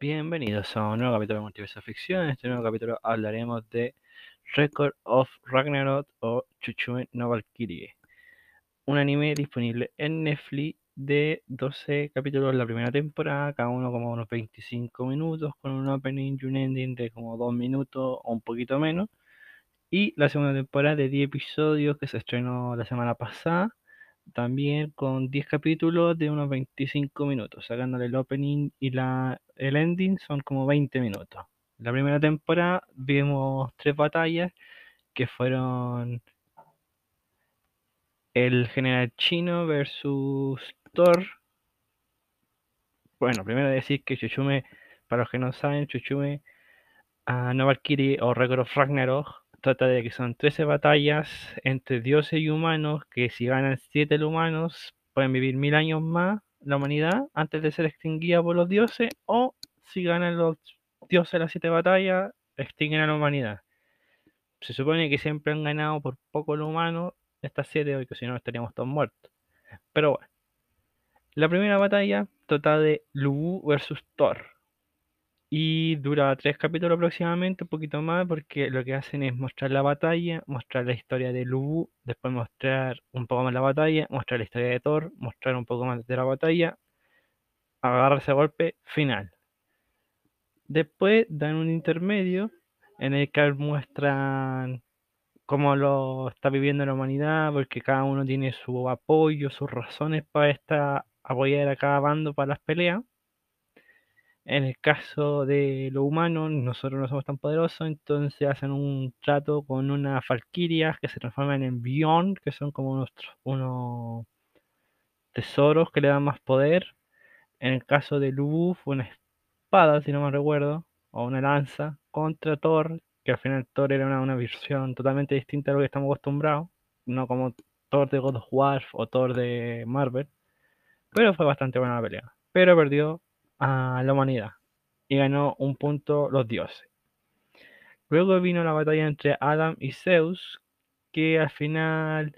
Bienvenidos a un nuevo capítulo de Multiverso Ficción. En este nuevo capítulo hablaremos de Record of Ragnarok o Chuchume no Valkyrie, un anime disponible en Netflix de 12 capítulos la primera temporada, cada uno como unos 25 minutos, con un opening y un ending de como 2 minutos o un poquito menos. Y la segunda temporada de 10 episodios que se estrenó la semana pasada también con 10 capítulos de unos 25 minutos, sacándole el opening y la, el ending son como 20 minutos. La primera temporada vimos tres batallas que fueron el general chino versus Thor. Bueno, primero decir que Chuchume, para los que no saben, Chuchume a no Valkyrie o Record of Ragnarok trata de que son 13 batallas entre dioses y humanos que si ganan 7 humanos pueden vivir mil años más la humanidad antes de ser extinguida por los dioses o si ganan los dioses las 7 batallas extinguen a la humanidad. Se supone que siempre han ganado por poco los humanos estas 7 porque si no estaríamos todos muertos. Pero bueno. La primera batalla trata de Lubu versus Thor y dura tres capítulos aproximadamente, un poquito más, porque lo que hacen es mostrar la batalla, mostrar la historia de Lubu, después mostrar un poco más la batalla, mostrar la historia de Thor, mostrar un poco más de la batalla, agarrarse a golpe, final. Después dan un intermedio en el que muestran cómo lo está viviendo la humanidad, porque cada uno tiene su apoyo, sus razones para esta, apoyar a cada bando para las peleas. En el caso de lo humano, nosotros no somos tan poderosos, entonces hacen un trato con unas falquirias que se transforman en Beyond, que son como unos, unos tesoros que le dan más poder. En el caso de Lubu fue una espada, si no me recuerdo, o una lanza contra Thor, que al final Thor era una, una versión totalmente distinta a lo que estamos acostumbrados, no como Thor de God of War o Thor de Marvel, pero fue bastante buena la pelea. Pero perdió a la humanidad y ganó un punto los dioses. Luego vino la batalla entre Adam y Zeus, que al final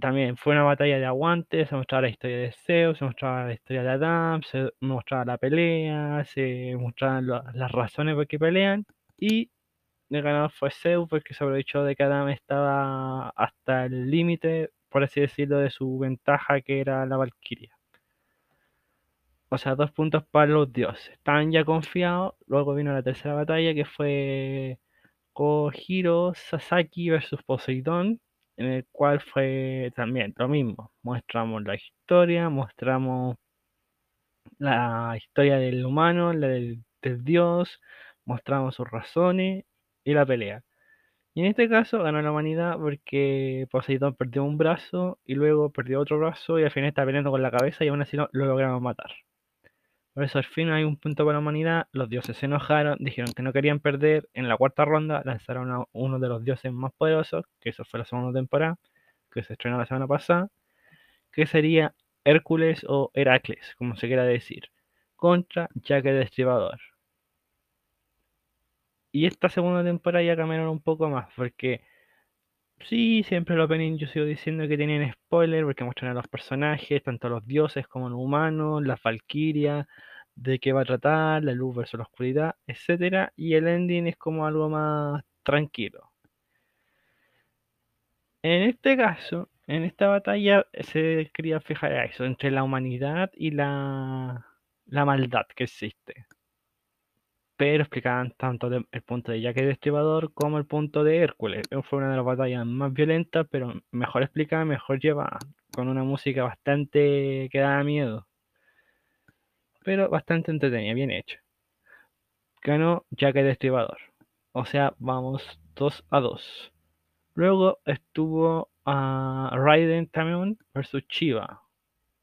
también fue una batalla de aguante, se mostraba la historia de Zeus, se mostraba la historia de Adam, se mostraba la pelea, se mostraban las razones por qué pelean y el ganador fue Zeus porque se aprovechó de que Adam estaba hasta el límite, por así decirlo, de su ventaja que era la Valkyria. O sea, dos puntos para los dioses. Estaban ya confiados. Luego vino la tercera batalla que fue Kojiro Sasaki versus Poseidón, en el cual fue también lo mismo. Mostramos la historia, mostramos la historia del humano, la del, dios, mostramos sus razones y la pelea. Y en este caso ganó la humanidad porque Poseidón perdió un brazo y luego perdió otro brazo y al final está peleando con la cabeza y aún así no, lo logramos matar. Por eso al fin hay un punto para la humanidad. Los dioses se enojaron, dijeron que no querían perder. En la cuarta ronda lanzaron a uno de los dioses más poderosos, que eso fue la segunda temporada, que se estrenó la semana pasada, que sería Hércules o Heracles, como se quiera decir, contra Jack el Destripador. Y esta segunda temporada ya cambiaron un poco más, porque sí, siempre los opening yo sigo diciendo que tienen spoiler, porque muestran a los personajes, tanto los dioses como los humanos, las valquirias, de qué va a tratar, la luz versus la oscuridad, etcétera, y el ending es como algo más tranquilo. En este caso, en esta batalla se quería fijar eso, entre la humanidad y la, la maldad que existe pero explicaban tanto el punto de Jack el como el punto de Hércules. Fue una de las batallas más violentas, pero mejor explicada, mejor llevada, con una música bastante que daba miedo, pero bastante entretenida, bien hecha. Ganó Jack el o sea, vamos 2 a 2. Luego estuvo a Raiden también versus Chiva,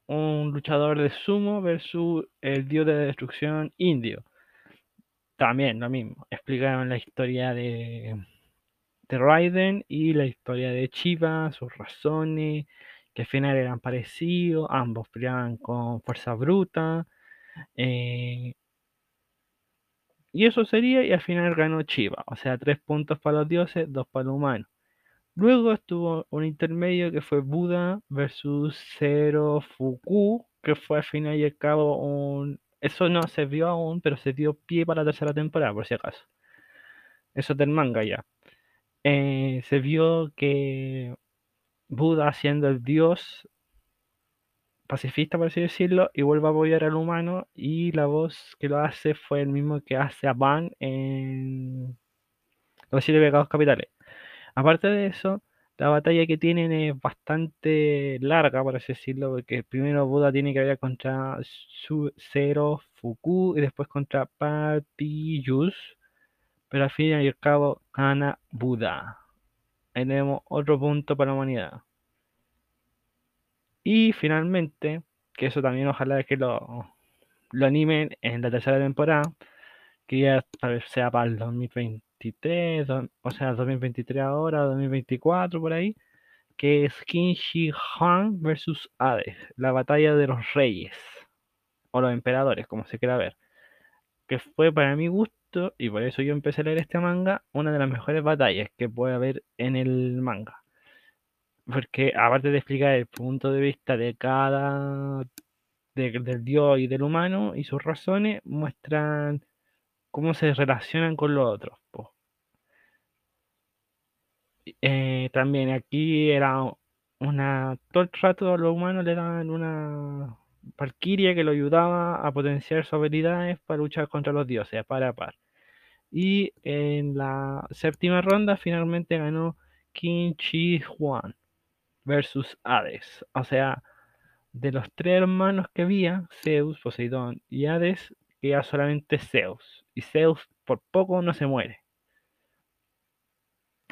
un luchador de sumo versus el dios de destrucción indio también lo mismo. Explicaron la historia de, de Raiden y la historia de Chiva, sus razones, que al final eran parecidos, ambos peleaban con fuerza bruta. Eh, y eso sería, y al final ganó Chiva. O sea, tres puntos para los dioses, dos para los humanos. Luego estuvo un intermedio que fue Buda versus Zero Fuku, que fue al final y al cabo un Eso no se vio aún, pero se dio pie para la tercera temporada, por si acaso. Eso es del manga ya. Eh, se vio que Buda, siendo el dios pacifista, por así decirlo, y vuelve a apoyar al humano, y la voz que lo hace fue el mismo que hace a Van en Los Siete Pecados Capitales. Aparte de eso, la batalla que tienen es bastante larga, por así decirlo, porque primero Buda tiene que pelear contra Su Zero Fuku y después contra Papillus, pero al fin y al cabo gana Buda. Ahí tenemos otro punto para la humanidad. Y finalmente, que eso también ojalá que lo, lo animen en la tercera temporada, que ya sea para el 2023, o sea, 2023 ahora, 2024 por ahí, que es Qin Shi Huang versus Hades, la batalla de los reyes, o los emperadores, como se quiera ver, que fue para mi gusto, y por eso yo empecé a leer este manga, una de las mejores batallas que puede haber en el manga porque aparte de explicar el punto de vista de cada del dios y del humano y sus razones, muestran cómo se relacionan con los otros. Eh, también aquí era una todo el trato a los humanos le daban una valquiria que lo ayudaba a potenciar sus habilidades para luchar contra los dioses, para a par. Y en la séptima ronda finalmente ganó Qin Chi Huang versus Hades. O sea, de los tres hermanos que había, Zeus, Poseidón y Hades, queda solamente Zeus. Y Zeus por poco no se muere.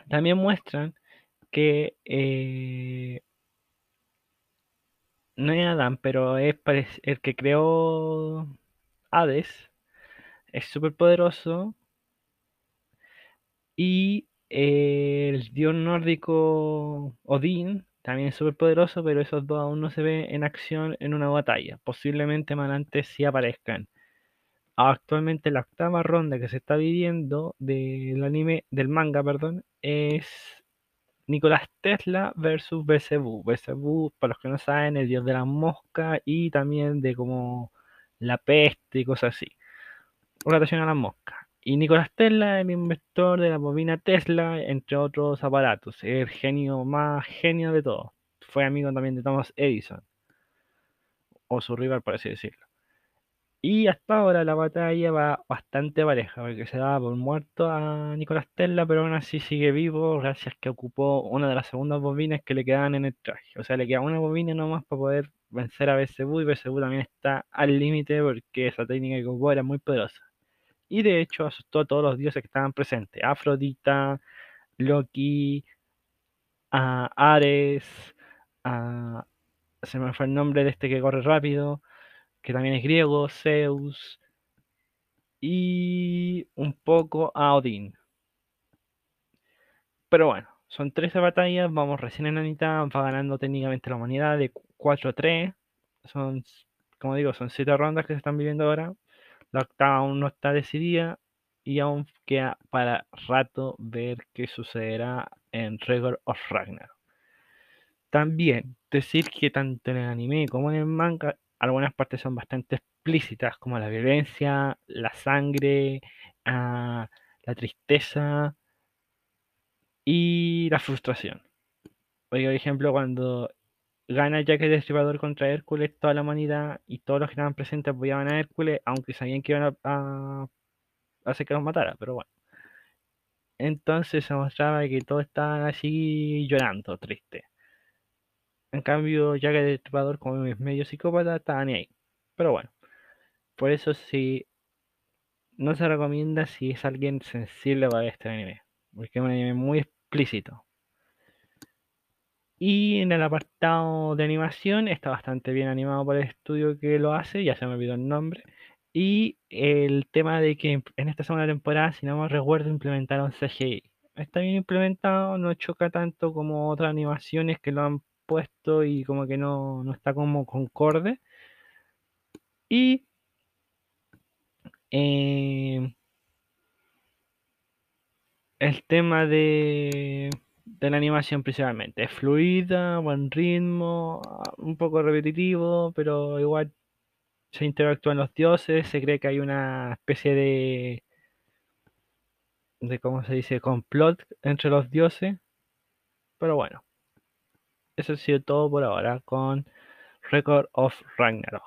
También muestran que eh, no es Adán, pero es el que creó Hades. Es súper poderoso. Y el dios nórdico Odín también es súper poderoso, pero esos dos aún no se ven en acción en una batalla. Posiblemente más adelante sí aparezcan. Actualmente la octava ronda que se está viviendo del anime, del manga, perdón, es Nicolás Tesla versus Belzebú. Belzebú, para los que no saben, el dios de la mosca y también de como la peste y cosas así. Relación a las moscas. Y Nicolás Tesla, el inventor de la bobina Tesla, entre otros aparatos. el genio más genio de todos. Fue amigo también de Thomas Edison. O su rival, por así decirlo. Y hasta ahora la batalla va bastante pareja, porque se da por muerto a Nicolás Tesla, pero aún así sigue vivo gracias que ocupó una de las segundas bobinas que le quedaban en el traje. O sea, le queda una bobina nomás para poder vencer a BCU y BCU también está al límite porque esa técnica que ocupó era muy poderosa y de hecho asustó a todos los dioses que estaban presentes, Afrodita, Loki, a Ares, a, se me fue el nombre de este que corre rápido, que también es griego, Zeus, y un poco a Odín. Pero bueno, son 13 batallas, vamos recién en la mitad, va ganando técnicamente la humanidad de 4 a 3. Son, como digo, son 7 rondas que se están viviendo ahora. La octava aún no está decidida y aún queda para rato ver qué sucederá en Record of Ragnar. También decir que tanto en el anime como en el manga algunas partes son bastante explícitas como la violencia, la sangre, ah, la tristeza y la frustración. Por ejemplo, cuando gana Jack el Destripador contra Hércules, toda la humanidad y todos los que estaban presentes apoyaban a Hércules, aunque sabían que iban a, hacer que los matara, pero bueno. Entonces se mostraba que todos estaban así llorando, triste. En cambio, Jack el Destripador, como es medio psicópata, estaba ni ahí. Pero bueno, por eso sí, no se recomienda si es alguien sensible para este anime, porque es un anime muy explícito. Y en el apartado de animación está bastante bien animado por el estudio que lo hace, ya se me olvidó el nombre. Y el tema de que en esta segunda temporada, si no me recuerdo, implementaron CGI. Está bien implementado, no choca tanto como otras animaciones que lo han puesto y como que no, no está como concorde. Y eh, el tema de, de, la animación principalmente. Es fluida, buen ritmo, un poco repetitivo, pero igual se interactúan los dioses, se cree que hay una especie de de cómo se dice complot entre los dioses pero bueno eso ha sido todo por ahora con Record of Ragnarok.